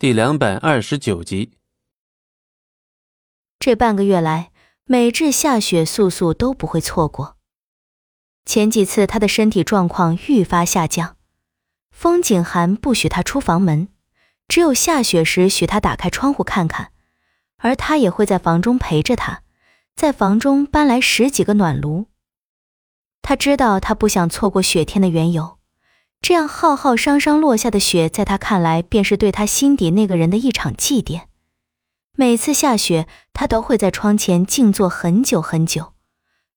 第两百二十九集。这半个月来，每至下雪，素素都不会错过。前几次，她的身体状况愈发下降，风景寒不许她出房门，只有下雪时许她打开窗户看看，而他也会在房中陪着她，在房中搬来十几个暖炉。他知道他不想错过雪天的缘由。这样浩浩汤汤落下的雪，在他看来，便是对他心底那个人的一场祭奠。每次下雪，他都会在窗前静坐很久很久。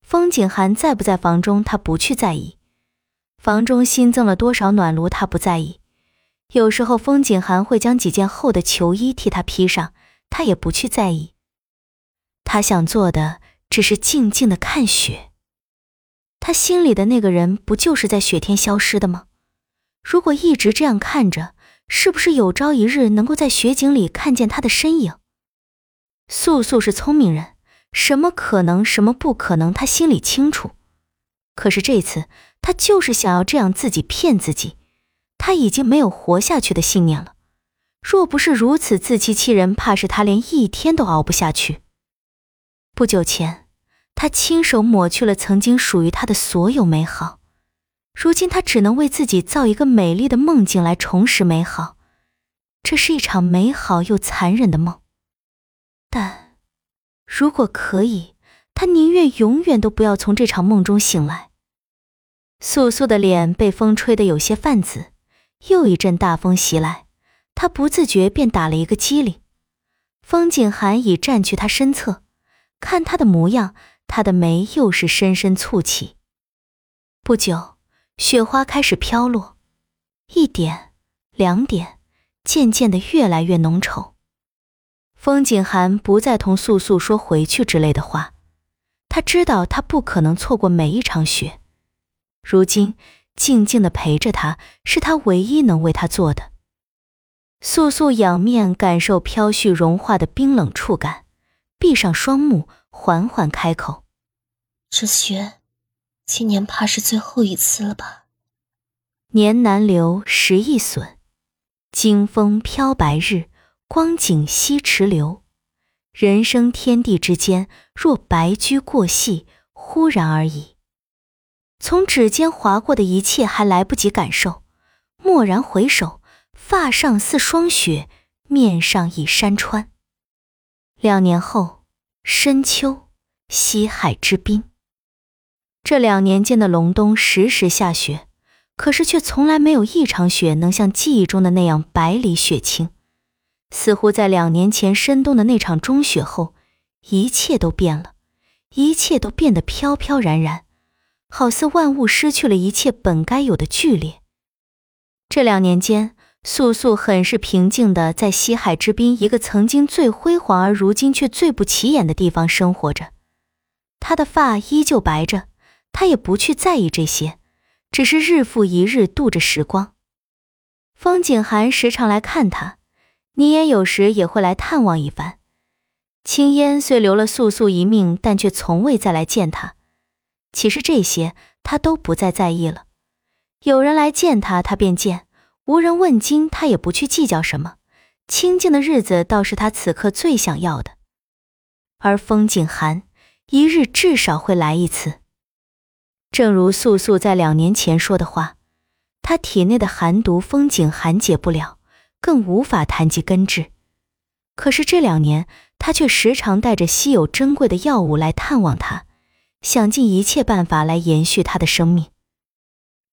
风景寒在不在房中，他不去在意；房中新增了多少暖炉，他不在意。有时候，风景寒会将几件厚的裘衣替他披上，他也不去在意。他想做的只是静静的看雪。他心里的那个人，不就是在雪天消失的吗？如果一直这样看着，是不是有朝一日能够在雪景里看见他的身影？素素是聪明人，什么可能，什么不可能，他心里清楚。可是这次，他就是想要这样自己骗自己。他已经没有活下去的信念了。若不是如此自欺欺人，怕是他连一天都熬不下去。不久前，他亲手抹去了曾经属于他的所有美好。如今他只能为自己造一个美丽的梦境来重拾美好，这是一场美好又残忍的梦。但，如果可以，他宁愿永远都不要从这场梦中醒来。素素的脸被风吹得有些泛紫，又一阵大风袭来，他不自觉便打了一个激灵。风景寒已站去他身侧，看他的模样，他的眉又是深深蹙起。不久。雪花开始飘落，一点，两点，渐渐的越来越浓稠。风景寒不再同素素说回去之类的话，他知道他不可能错过每一场雪。如今静静的陪着他，是他唯一能为他做的。素素仰面感受飘絮融化的冰冷触感，闭上双目，缓缓开口：“这雪。”今年怕是最后一次了吧？年难留，时易损。经风飘白日，光景西池流。人生天地之间，若白驹过隙，忽然而已。从指尖划过的一切还来不及感受，蓦然回首，发上似霜雪，面上已山川。两年后，深秋，西海之滨。这两年间的隆冬，时时下雪，可是却从来没有一场雪能像记忆中的那样百里雪清。似乎在两年前深冬的那场中雪后，一切都变了，一切都变得飘飘然然，好似万物失去了一切本该有的剧烈。这两年间，素素很是平静的在西海之滨一个曾经最辉煌而如今却最不起眼的地方生活着，她的发依旧白着。她也不去在意这些，只是日复一日度着时光。风景寒时常来看他，倪烟有时也会来探望一番。青烟虽留了素素一命，但却从未再来见他。其实这些他都不再在意了。有人来见他，他便见；无人问津，他也不去计较什么。清静的日子倒是他此刻最想要的。而风景寒，一日至少会来一次。正如素素在两年前说的话，她体内的寒毒风景寒解不了，更无法谈及根治。可是这两年，她却时常带着稀有珍贵的药物来探望他，想尽一切办法来延续他的生命。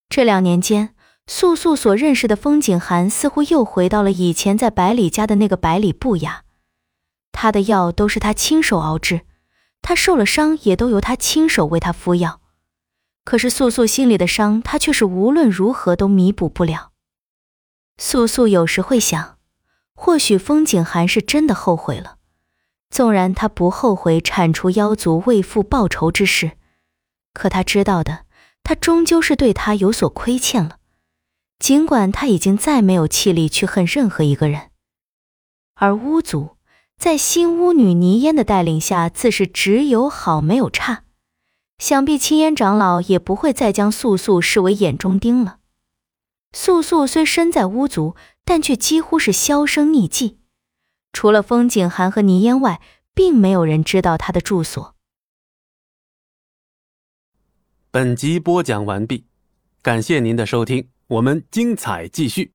这两年间，素素所认识的风景寒似乎又回到了以前在百里家的那个百里不雅。他的药都是他亲手熬制，他受了伤也都由他亲手为他敷药。可是素素心里的伤，他却是无论如何都弥补不了。素素有时会想，或许风景寒是真的后悔了。纵然他不后悔铲除妖族为父报仇之事，可他知道的，他终究是对他有所亏欠了。尽管他已经再没有气力去恨任何一个人，而巫族在新巫女倪烟的带领下，自是只有好没有差。想必青烟长老也不会再将素素视为眼中钉了。素素虽身在巫族，但却几乎是销声匿迹。除了风景寒和泥烟外，并没有人知道他的住所。本集播讲完毕，感谢您的收听，我们精彩继续。